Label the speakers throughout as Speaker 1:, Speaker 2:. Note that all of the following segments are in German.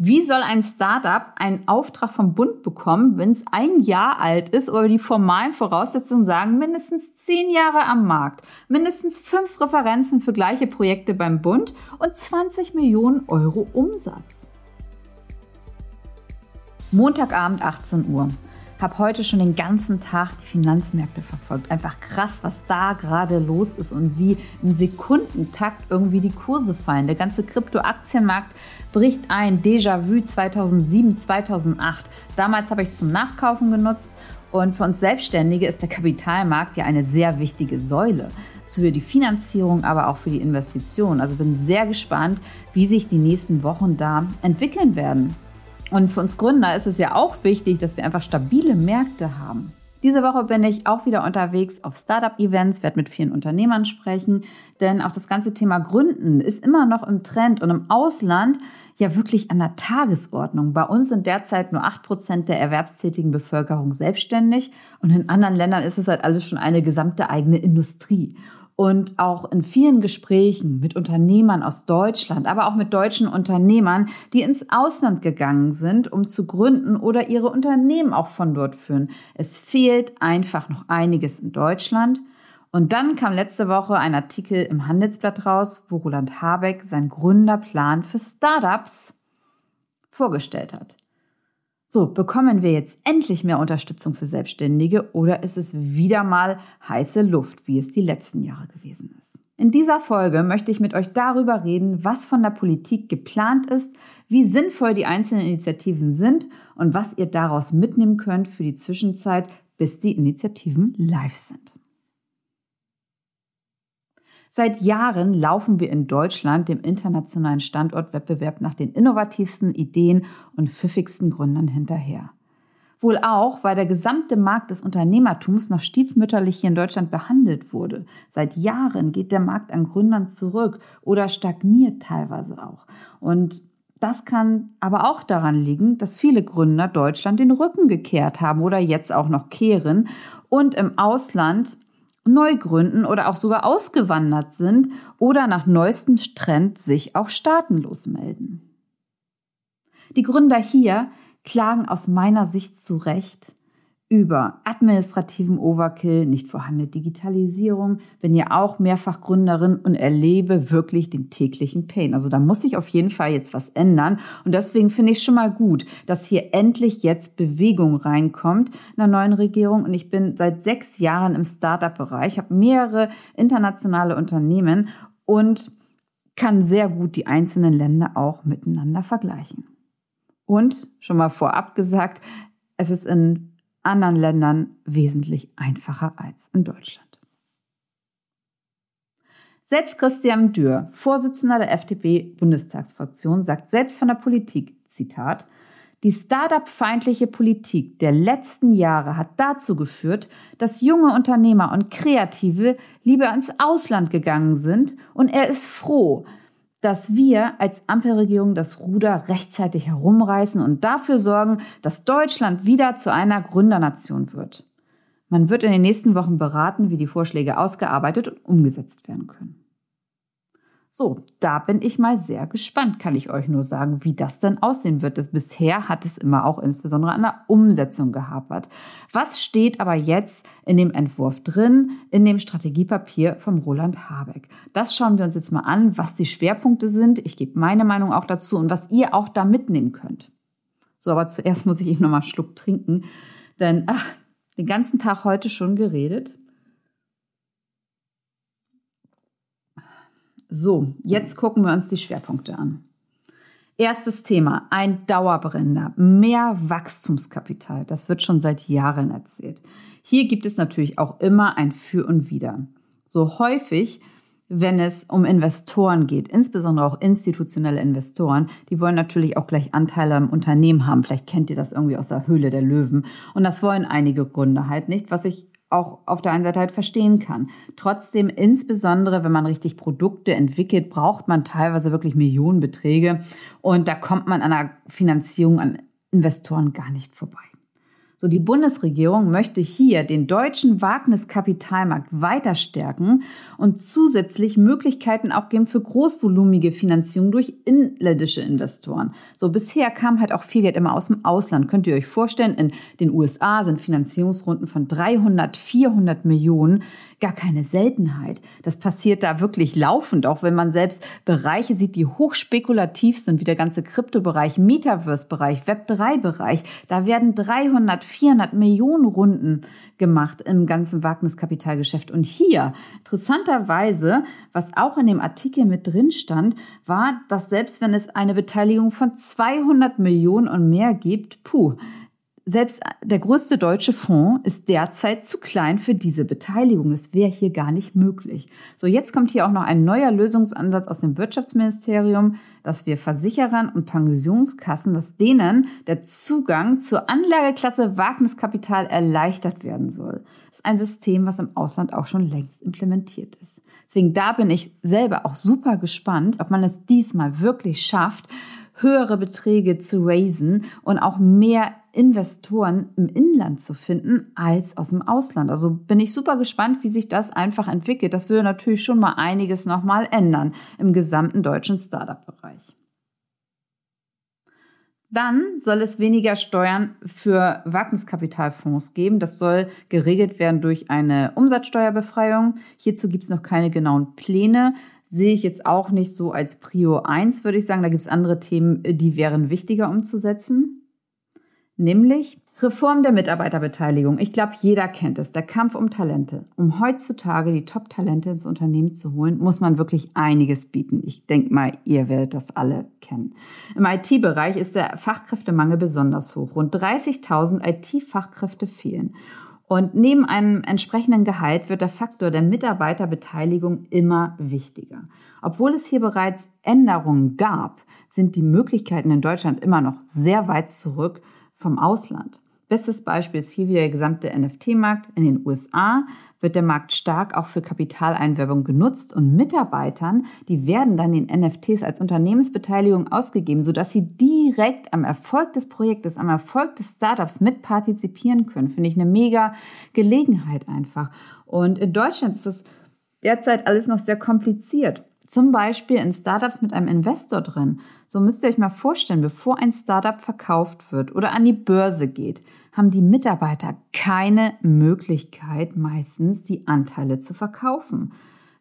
Speaker 1: Wie soll ein Startup einen Auftrag vom Bund bekommen, wenn es ein Jahr alt ist oder die formalen Voraussetzungen sagen, mindestens zehn Jahre am Markt, mindestens fünf Referenzen für gleiche Projekte beim Bund und 20 Millionen Euro Umsatz? Montagabend 18 Uhr. Hab heute schon den ganzen Tag die Finanzmärkte verfolgt. Einfach krass, was da gerade los ist und wie im Sekundentakt irgendwie die Kurse fallen. Der ganze Kryptoaktienmarkt bricht ein. Déjà-vu 2007, 2008. Damals habe ich es zum Nachkaufen genutzt. Und für uns Selbstständige ist der Kapitalmarkt ja eine sehr wichtige Säule für die Finanzierung, aber auch für die Investition. Also bin sehr gespannt, wie sich die nächsten Wochen da entwickeln werden. Und für uns Gründer ist es ja auch wichtig, dass wir einfach stabile Märkte haben. Diese Woche bin ich auch wieder unterwegs auf Startup-Events, werde mit vielen Unternehmern sprechen, denn auch das ganze Thema Gründen ist immer noch im Trend und im Ausland ja wirklich an der Tagesordnung. Bei uns sind derzeit nur 8% der erwerbstätigen Bevölkerung selbstständig und in anderen Ländern ist es halt alles schon eine gesamte eigene Industrie. Und auch in vielen Gesprächen mit Unternehmern aus Deutschland, aber auch mit deutschen Unternehmern, die ins Ausland gegangen sind, um zu gründen oder ihre Unternehmen auch von dort führen. Es fehlt einfach noch einiges in Deutschland. Und dann kam letzte Woche ein Artikel im Handelsblatt raus, wo Roland Habeck seinen Gründerplan für Startups vorgestellt hat. So, bekommen wir jetzt endlich mehr Unterstützung für Selbstständige oder ist es wieder mal heiße Luft, wie es die letzten Jahre gewesen ist? In dieser Folge möchte ich mit euch darüber reden, was von der Politik geplant ist, wie sinnvoll die einzelnen Initiativen sind und was ihr daraus mitnehmen könnt für die Zwischenzeit, bis die Initiativen live sind. Seit Jahren laufen wir in Deutschland dem internationalen Standortwettbewerb nach den innovativsten Ideen und pfiffigsten Gründern hinterher. Wohl auch, weil der gesamte Markt des Unternehmertums noch stiefmütterlich hier in Deutschland behandelt wurde. Seit Jahren geht der Markt an Gründern zurück oder stagniert teilweise auch. Und das kann aber auch daran liegen, dass viele Gründer Deutschland den Rücken gekehrt haben oder jetzt auch noch kehren und im Ausland neu gründen oder auch sogar ausgewandert sind oder nach neuestem Trend sich auch staatenlos melden. Die Gründer hier klagen aus meiner Sicht zu Recht, über administrativen Overkill, nicht vorhandene Digitalisierung, bin ja auch mehrfach Gründerin und erlebe wirklich den täglichen Pain. Also da muss sich auf jeden Fall jetzt was ändern. Und deswegen finde ich schon mal gut, dass hier endlich jetzt Bewegung reinkommt in der neuen Regierung. Und ich bin seit sechs Jahren im Startup-Bereich, habe mehrere internationale Unternehmen und kann sehr gut die einzelnen Länder auch miteinander vergleichen. Und schon mal vorab gesagt, es ist in anderen Ländern wesentlich einfacher als in Deutschland. Selbst Christian Dürr, Vorsitzender der FDP-Bundestagsfraktion, sagt selbst von der Politik, Zitat, die Start-up-feindliche Politik der letzten Jahre hat dazu geführt, dass junge Unternehmer und Kreative lieber ins Ausland gegangen sind und er ist froh, dass wir als Ampelregierung das Ruder rechtzeitig herumreißen und dafür sorgen, dass Deutschland wieder zu einer Gründernation wird. Man wird in den nächsten Wochen beraten, wie die Vorschläge ausgearbeitet und umgesetzt werden können. So, da bin ich mal sehr gespannt, kann ich euch nur sagen, wie das dann aussehen wird. Das bisher hat es immer auch insbesondere an der Umsetzung gehapert. Was steht aber jetzt in dem Entwurf drin, in dem Strategiepapier vom Roland Habeck? Das schauen wir uns jetzt mal an, was die Schwerpunkte sind. Ich gebe meine Meinung auch dazu und was ihr auch da mitnehmen könnt. So, aber zuerst muss ich eben nochmal einen Schluck trinken, denn ach, den ganzen Tag heute schon geredet. So, jetzt gucken wir uns die Schwerpunkte an. Erstes Thema, ein Dauerbrenner, mehr Wachstumskapital. Das wird schon seit Jahren erzählt. Hier gibt es natürlich auch immer ein Für und Wider. So häufig, wenn es um Investoren geht, insbesondere auch institutionelle Investoren, die wollen natürlich auch gleich Anteile am Unternehmen haben. Vielleicht kennt ihr das irgendwie aus der Höhle der Löwen. Und das wollen einige Gründer halt nicht, was ich auch auf der einen Seite halt verstehen kann. Trotzdem, insbesondere wenn man richtig Produkte entwickelt, braucht man teilweise wirklich Millionenbeträge und da kommt man an der Finanzierung an Investoren gar nicht vorbei. So, die Bundesregierung möchte hier den deutschen Wagniskapitalmarkt weiter stärken und zusätzlich Möglichkeiten auch geben für großvolumige Finanzierung durch inländische Investoren. So, bisher kam halt auch viel Geld immer aus dem Ausland. Könnt ihr euch vorstellen, in den USA sind Finanzierungsrunden von 300, 400 Millionen gar keine Seltenheit. Das passiert da wirklich laufend, auch wenn man selbst Bereiche sieht, die hochspekulativ sind, wie der ganze Kryptobereich, Metaverse-Bereich, Web3-Bereich. Da werden 300, 400 Millionen Runden gemacht im ganzen Wagniskapitalgeschäft. Und hier, interessanterweise, was auch in dem Artikel mit drin stand, war, dass selbst wenn es eine Beteiligung von 200 Millionen und mehr gibt, puh, selbst der größte deutsche Fonds ist derzeit zu klein für diese Beteiligung. Das wäre hier gar nicht möglich. So, jetzt kommt hier auch noch ein neuer Lösungsansatz aus dem Wirtschaftsministerium, dass wir Versicherern und Pensionskassen, dass denen der Zugang zur Anlageklasse Wagniskapital erleichtert werden soll. Das ist ein System, was im Ausland auch schon längst implementiert ist. Deswegen da bin ich selber auch super gespannt, ob man es diesmal wirklich schafft, höhere Beträge zu raisen und auch mehr Investoren im Inland zu finden als aus dem Ausland. Also bin ich super gespannt, wie sich das einfach entwickelt. Das würde natürlich schon mal einiges nochmal ändern im gesamten deutschen Startup-Bereich. Dann soll es weniger Steuern für Wagniskapitalfonds geben. Das soll geregelt werden durch eine Umsatzsteuerbefreiung. Hierzu gibt es noch keine genauen Pläne sehe ich jetzt auch nicht so als Prio 1, würde ich sagen. Da gibt es andere Themen, die wären wichtiger umzusetzen. Nämlich Reform der Mitarbeiterbeteiligung. Ich glaube, jeder kennt es. Der Kampf um Talente. Um heutzutage die Top-Talente ins Unternehmen zu holen, muss man wirklich einiges bieten. Ich denke mal, ihr werdet das alle kennen. Im IT-Bereich ist der Fachkräftemangel besonders hoch. Rund 30.000 IT-Fachkräfte fehlen. Und neben einem entsprechenden Gehalt wird der Faktor der Mitarbeiterbeteiligung immer wichtiger. Obwohl es hier bereits Änderungen gab, sind die Möglichkeiten in Deutschland immer noch sehr weit zurück vom Ausland. Bestes Beispiel ist hier wieder der gesamte NFT-Markt. In den USA wird der Markt stark auch für Kapitaleinwerbung genutzt und Mitarbeitern, die werden dann den NFTs als Unternehmensbeteiligung ausgegeben, sodass sie direkt am Erfolg des Projektes, am Erfolg des Startups mitpartizipieren können. Finde ich eine mega Gelegenheit einfach. Und in Deutschland ist das derzeit alles noch sehr kompliziert. Zum Beispiel in Startups mit einem Investor drin. So müsst ihr euch mal vorstellen, bevor ein Startup verkauft wird oder an die Börse geht, haben die Mitarbeiter keine Möglichkeit, meistens die Anteile zu verkaufen.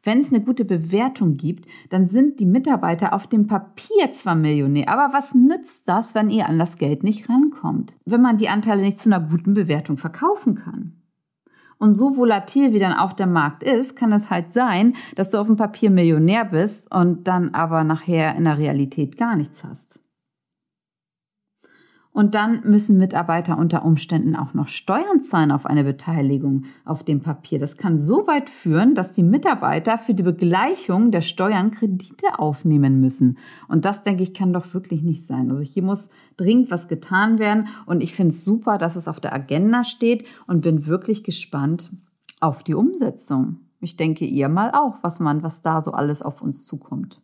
Speaker 1: Wenn es eine gute Bewertung gibt, dann sind die Mitarbeiter auf dem Papier zwar Millionär, aber was nützt das, wenn ihr an das Geld nicht rankommt? Wenn man die Anteile nicht zu einer guten Bewertung verkaufen kann. Und so volatil wie dann auch der Markt ist, kann es halt sein, dass du auf dem Papier Millionär bist und dann aber nachher in der Realität gar nichts hast. Und dann müssen Mitarbeiter unter Umständen auch noch Steuern zahlen auf eine Beteiligung auf dem Papier. Das kann so weit führen, dass die Mitarbeiter für die Begleichung der Steuern Kredite aufnehmen müssen. Und das, denke ich, kann doch wirklich nicht sein. Also hier muss dringend was getan werden. Und ich finde es super, dass es auf der Agenda steht und bin wirklich gespannt auf die Umsetzung. Ich denke ihr mal auch, was man, was da so alles auf uns zukommt.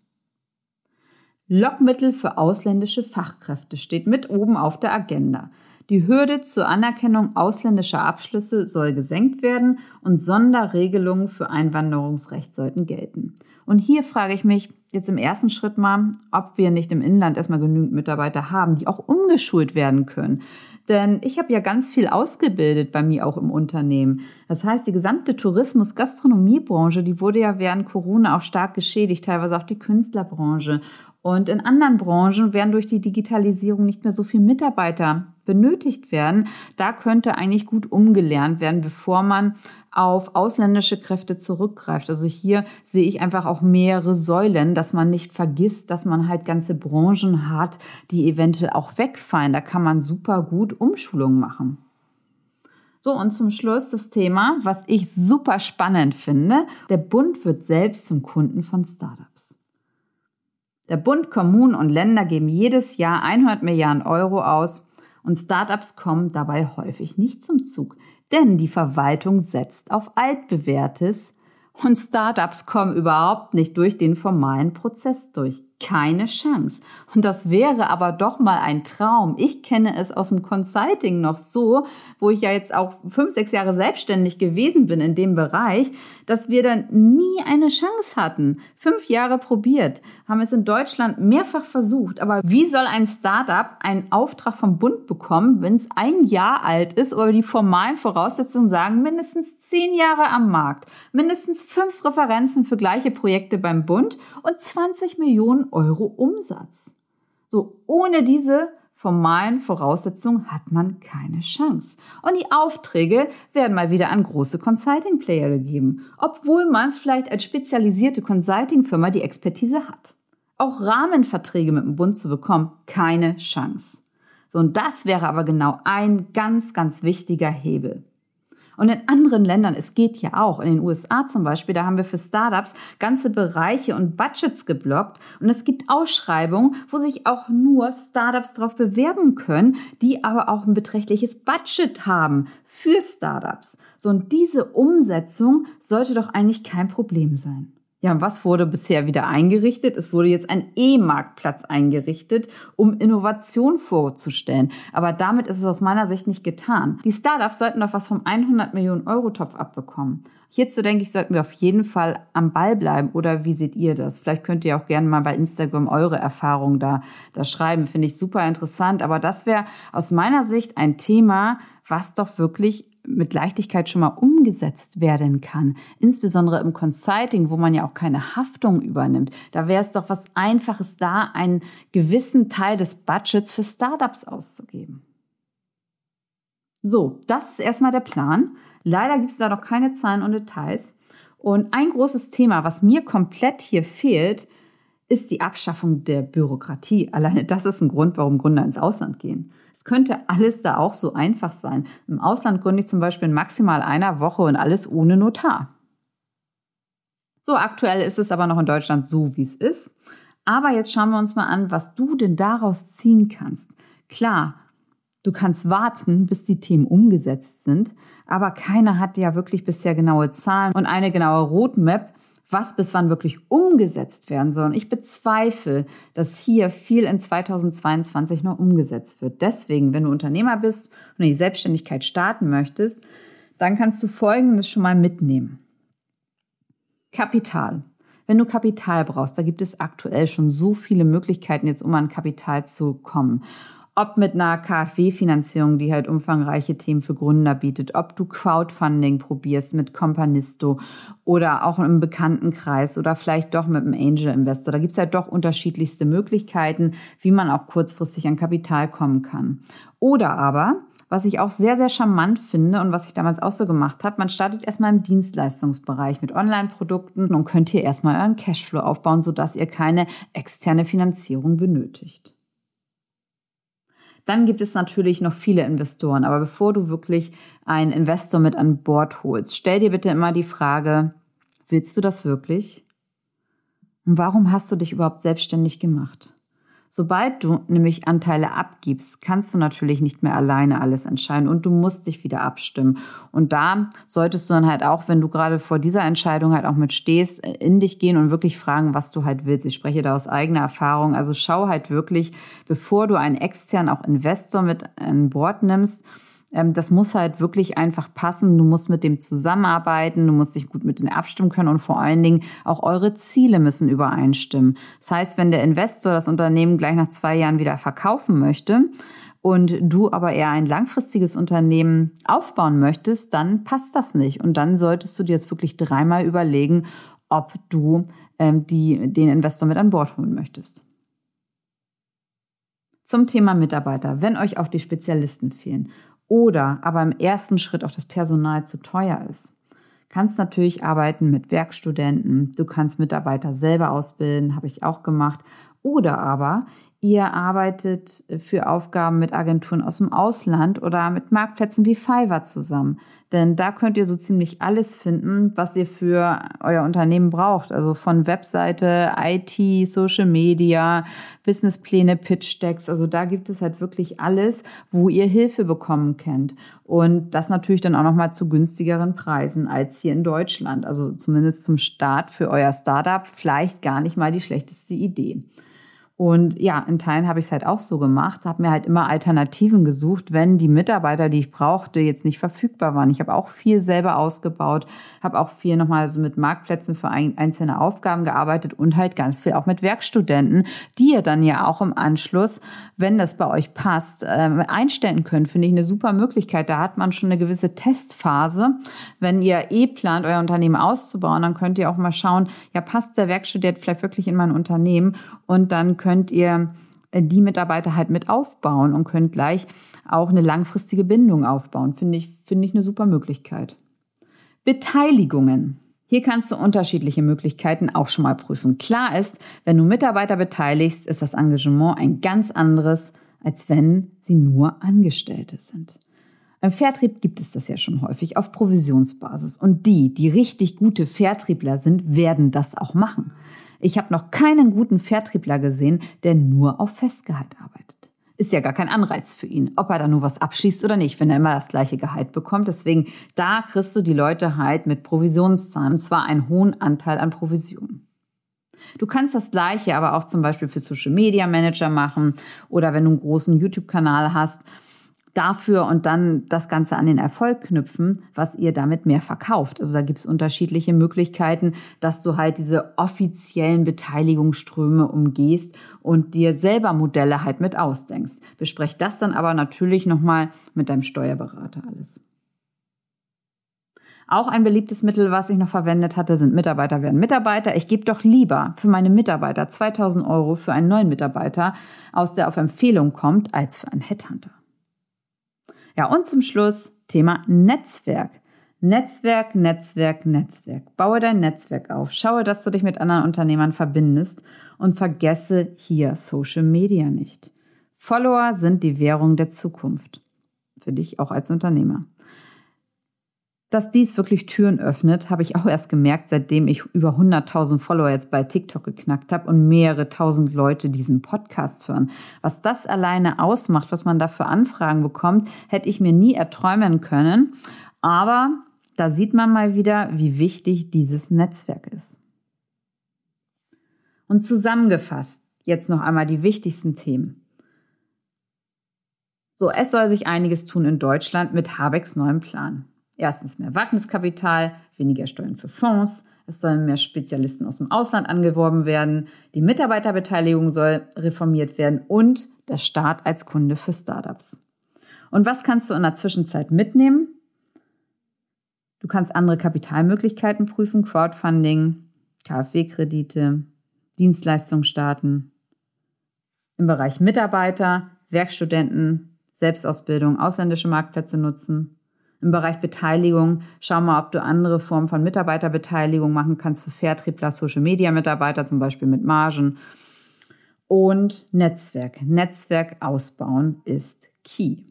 Speaker 1: Lockmittel für ausländische Fachkräfte steht mit oben auf der Agenda. Die Hürde zur Anerkennung ausländischer Abschlüsse soll gesenkt werden und Sonderregelungen für Einwanderungsrecht sollten gelten. Und hier frage ich mich jetzt im ersten Schritt mal, ob wir nicht im Inland erstmal genügend Mitarbeiter haben, die auch umgeschult werden können. Denn ich habe ja ganz viel ausgebildet bei mir auch im Unternehmen. Das heißt, die gesamte Tourismus-Gastronomiebranche, die wurde ja während Corona auch stark geschädigt, teilweise auch die Künstlerbranche. Und in anderen Branchen werden durch die Digitalisierung nicht mehr so viele Mitarbeiter benötigt werden. Da könnte eigentlich gut umgelernt werden, bevor man auf ausländische Kräfte zurückgreift. Also hier sehe ich einfach auch mehrere Säulen, dass man nicht vergisst, dass man halt ganze Branchen hat, die eventuell auch wegfallen. Da kann man super gut Umschulungen machen. So, und zum Schluss das Thema, was ich super spannend finde. Der Bund wird selbst zum Kunden von Startups. Der Bund, Kommunen und Länder geben jedes Jahr 100 Milliarden Euro aus und Startups kommen dabei häufig nicht zum Zug, denn die Verwaltung setzt auf altbewährtes und Startups kommen überhaupt nicht durch den formalen Prozess durch. Keine Chance. Und das wäre aber doch mal ein Traum. Ich kenne es aus dem Consulting noch so, wo ich ja jetzt auch fünf, sechs Jahre selbstständig gewesen bin in dem Bereich, dass wir dann nie eine Chance hatten. Fünf Jahre probiert, haben es in Deutschland mehrfach versucht. Aber wie soll ein Startup einen Auftrag vom Bund bekommen, wenn es ein Jahr alt ist oder die formalen Voraussetzungen sagen, mindestens zehn Jahre am Markt, mindestens fünf Referenzen für gleiche Projekte beim Bund und 20 Millionen Euro Umsatz. So, ohne diese formalen Voraussetzungen hat man keine Chance. Und die Aufträge werden mal wieder an große Consulting-Player gegeben, obwohl man vielleicht als spezialisierte Consulting-Firma die Expertise hat. Auch Rahmenverträge mit dem Bund zu bekommen, keine Chance. So, und das wäre aber genau ein ganz, ganz wichtiger Hebel. Und in anderen Ländern, es geht ja auch, in den USA zum Beispiel, da haben wir für Startups ganze Bereiche und Budgets geblockt. Und es gibt Ausschreibungen, wo sich auch nur Startups darauf bewerben können, die aber auch ein beträchtliches Budget haben für Startups. So, und diese Umsetzung sollte doch eigentlich kein Problem sein. Ja, was wurde bisher wieder eingerichtet? Es wurde jetzt ein E-Marktplatz eingerichtet, um Innovation vorzustellen. Aber damit ist es aus meiner Sicht nicht getan. Die Startups sollten doch was vom 100 Millionen Euro Topf abbekommen. Hierzu denke ich, sollten wir auf jeden Fall am Ball bleiben. Oder wie seht ihr das? Vielleicht könnt ihr auch gerne mal bei Instagram eure Erfahrungen da, da schreiben. Finde ich super interessant. Aber das wäre aus meiner Sicht ein Thema, was doch wirklich mit Leichtigkeit schon mal umgesetzt werden kann. Insbesondere im Consulting, wo man ja auch keine Haftung übernimmt. Da wäre es doch was Einfaches, da einen gewissen Teil des Budgets für Startups auszugeben. So, das ist erstmal der Plan. Leider gibt es da noch keine Zahlen und Details. Und ein großes Thema, was mir komplett hier fehlt, ist die Abschaffung der Bürokratie. Alleine das ist ein Grund, warum Gründer ins Ausland gehen. Es könnte alles da auch so einfach sein. Im Ausland gründe ich zum Beispiel in maximal einer Woche und alles ohne Notar. So, aktuell ist es aber noch in Deutschland so, wie es ist. Aber jetzt schauen wir uns mal an, was du denn daraus ziehen kannst. Klar, du kannst warten, bis die Themen umgesetzt sind, aber keiner hat ja wirklich bisher genaue Zahlen und eine genaue Roadmap, was bis wann wirklich umgesetzt werden soll. Und ich bezweifle, dass hier viel in 2022 noch umgesetzt wird. Deswegen, wenn du Unternehmer bist und in die Selbstständigkeit starten möchtest, dann kannst du Folgendes schon mal mitnehmen. Kapital. Wenn du Kapital brauchst, da gibt es aktuell schon so viele Möglichkeiten, jetzt um an Kapital zu kommen ob mit einer KfW-Finanzierung, die halt umfangreiche Themen für Gründer bietet, ob du Crowdfunding probierst mit Companisto oder auch im Bekanntenkreis oder vielleicht doch mit einem Angel Investor. Da gibt's halt doch unterschiedlichste Möglichkeiten, wie man auch kurzfristig an Kapital kommen kann. Oder aber, was ich auch sehr, sehr charmant finde und was ich damals auch so gemacht habe, man startet erstmal im Dienstleistungsbereich mit Online-Produkten und könnt hier erstmal euren Cashflow aufbauen, sodass ihr keine externe Finanzierung benötigt. Dann gibt es natürlich noch viele Investoren. Aber bevor du wirklich einen Investor mit an Bord holst, stell dir bitte immer die Frage, willst du das wirklich? Und warum hast du dich überhaupt selbstständig gemacht? Sobald du nämlich Anteile abgibst, kannst du natürlich nicht mehr alleine alles entscheiden und du musst dich wieder abstimmen. Und da solltest du dann halt auch, wenn du gerade vor dieser Entscheidung halt auch mit stehst, in dich gehen und wirklich fragen, was du halt willst. Ich spreche da aus eigener Erfahrung. Also schau halt wirklich, bevor du einen externen auch Investor mit an Bord nimmst, das muss halt wirklich einfach passen. Du musst mit dem zusammenarbeiten, du musst dich gut mit denen abstimmen können und vor allen Dingen auch eure Ziele müssen übereinstimmen. Das heißt, wenn der Investor das Unternehmen gleich nach zwei Jahren wieder verkaufen möchte, und du aber eher ein langfristiges Unternehmen aufbauen möchtest, dann passt das nicht. Und dann solltest du dir das wirklich dreimal überlegen, ob du ähm, die, den Investor mit an Bord holen möchtest. Zum Thema Mitarbeiter. Wenn euch auch die Spezialisten fehlen oder aber im ersten Schritt auch das Personal zu teuer ist. Kannst natürlich arbeiten mit Werkstudenten, du kannst Mitarbeiter selber ausbilden, habe ich auch gemacht. Oder aber Ihr arbeitet für Aufgaben mit Agenturen aus dem Ausland oder mit Marktplätzen wie Fiverr zusammen. Denn da könnt ihr so ziemlich alles finden, was ihr für euer Unternehmen braucht. Also von Webseite, IT, Social Media, Businesspläne, Pitch Decks. Also da gibt es halt wirklich alles, wo ihr Hilfe bekommen könnt. Und das natürlich dann auch nochmal zu günstigeren Preisen als hier in Deutschland. Also zumindest zum Start für euer Startup vielleicht gar nicht mal die schlechteste Idee. Und ja, in Teilen habe ich es halt auch so gemacht, habe mir halt immer Alternativen gesucht, wenn die Mitarbeiter, die ich brauchte, jetzt nicht verfügbar waren. Ich habe auch viel selber ausgebaut, habe auch viel nochmal so mit Marktplätzen für ein, einzelne Aufgaben gearbeitet und halt ganz viel auch mit Werkstudenten, die ihr dann ja auch im Anschluss, wenn das bei euch passt, äh, einstellen könnt. Finde ich eine super Möglichkeit. Da hat man schon eine gewisse Testphase. Wenn ihr eh plant, euer Unternehmen auszubauen, dann könnt ihr auch mal schauen, ja, passt der Werkstudent vielleicht wirklich in mein Unternehmen und dann könnt ihr äh, die Mitarbeiter halt mit aufbauen und könnt gleich auch eine langfristige Bindung aufbauen. Finde ich, finde ich eine super Möglichkeit. Beteiligungen. Hier kannst du unterschiedliche Möglichkeiten auch schon mal prüfen. Klar ist, wenn du Mitarbeiter beteiligst, ist das Engagement ein ganz anderes, als wenn sie nur Angestellte sind. Im Vertrieb gibt es das ja schon häufig auf Provisionsbasis. Und die, die richtig gute Vertriebler sind, werden das auch machen. Ich habe noch keinen guten Vertriebler gesehen, der nur auf Festgehalt arbeitet. Ist ja gar kein Anreiz für ihn, ob er da nur was abschließt oder nicht, wenn er immer das gleiche Gehalt bekommt. Deswegen, da kriegst du die Leute halt mit Provisionszahlen, und zwar einen hohen Anteil an Provisionen. Du kannst das gleiche aber auch zum Beispiel für Social Media Manager machen oder wenn du einen großen YouTube-Kanal hast dafür und dann das Ganze an den Erfolg knüpfen, was ihr damit mehr verkauft. Also da gibt es unterschiedliche Möglichkeiten, dass du halt diese offiziellen Beteiligungsströme umgehst und dir selber Modelle halt mit ausdenkst. Besprech das dann aber natürlich nochmal mit deinem Steuerberater alles. Auch ein beliebtes Mittel, was ich noch verwendet hatte, sind Mitarbeiter werden Mitarbeiter. Ich gebe doch lieber für meine Mitarbeiter 2000 Euro für einen neuen Mitarbeiter aus, der auf Empfehlung kommt, als für einen Headhunter. Ja, und zum Schluss Thema Netzwerk. Netzwerk, Netzwerk, Netzwerk. Baue dein Netzwerk auf. Schaue, dass du dich mit anderen Unternehmern verbindest und vergesse hier Social Media nicht. Follower sind die Währung der Zukunft. Für dich auch als Unternehmer. Dass dies wirklich Türen öffnet, habe ich auch erst gemerkt, seitdem ich über 100.000 Follower jetzt bei TikTok geknackt habe und mehrere tausend Leute diesen Podcast hören. Was das alleine ausmacht, was man da für Anfragen bekommt, hätte ich mir nie erträumen können. Aber da sieht man mal wieder, wie wichtig dieses Netzwerk ist. Und zusammengefasst, jetzt noch einmal die wichtigsten Themen. So, es soll sich einiges tun in Deutschland mit Habecks neuem Plan. Erstens mehr Wagniskapital, weniger Steuern für Fonds, es sollen mehr Spezialisten aus dem Ausland angeworben werden, die Mitarbeiterbeteiligung soll reformiert werden und der Staat als Kunde für Startups. Und was kannst du in der Zwischenzeit mitnehmen? Du kannst andere Kapitalmöglichkeiten prüfen, Crowdfunding, KfW-Kredite, Dienstleistungen starten. Im Bereich Mitarbeiter, Werkstudenten, Selbstausbildung, ausländische Marktplätze nutzen im Bereich Beteiligung, schau mal, ob du andere Formen von Mitarbeiterbeteiligung machen kannst für Vertriebler, Social Media Mitarbeiter, zum Beispiel mit Margen. Und Netzwerk. Netzwerk ausbauen ist key.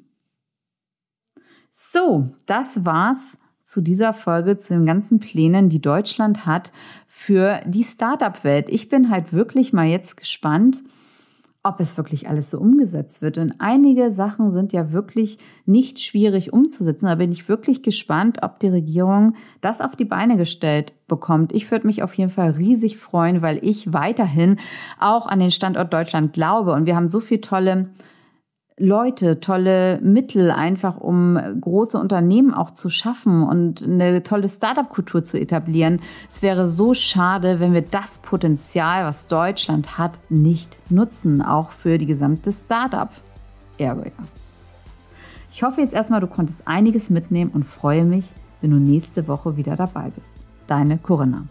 Speaker 1: So, das war's zu dieser Folge, zu den ganzen Plänen, die Deutschland hat für die Startup-Welt. Ich bin halt wirklich mal jetzt gespannt, ob es wirklich alles so umgesetzt wird. Denn einige Sachen sind ja wirklich nicht schwierig umzusetzen. Da bin ich wirklich gespannt, ob die Regierung das auf die Beine gestellt bekommt. Ich würde mich auf jeden Fall riesig freuen, weil ich weiterhin auch an den Standort Deutschland glaube. Und wir haben so viele tolle Leute, tolle Mittel einfach, um große Unternehmen auch zu schaffen und eine tolle Startup-Kultur zu etablieren. Es wäre so schade, wenn wir das Potenzial, was Deutschland hat, nicht nutzen, auch für die gesamte Startup-Area. Ich hoffe jetzt erstmal, du konntest einiges mitnehmen und freue mich, wenn du nächste Woche wieder dabei bist. Deine Corinna.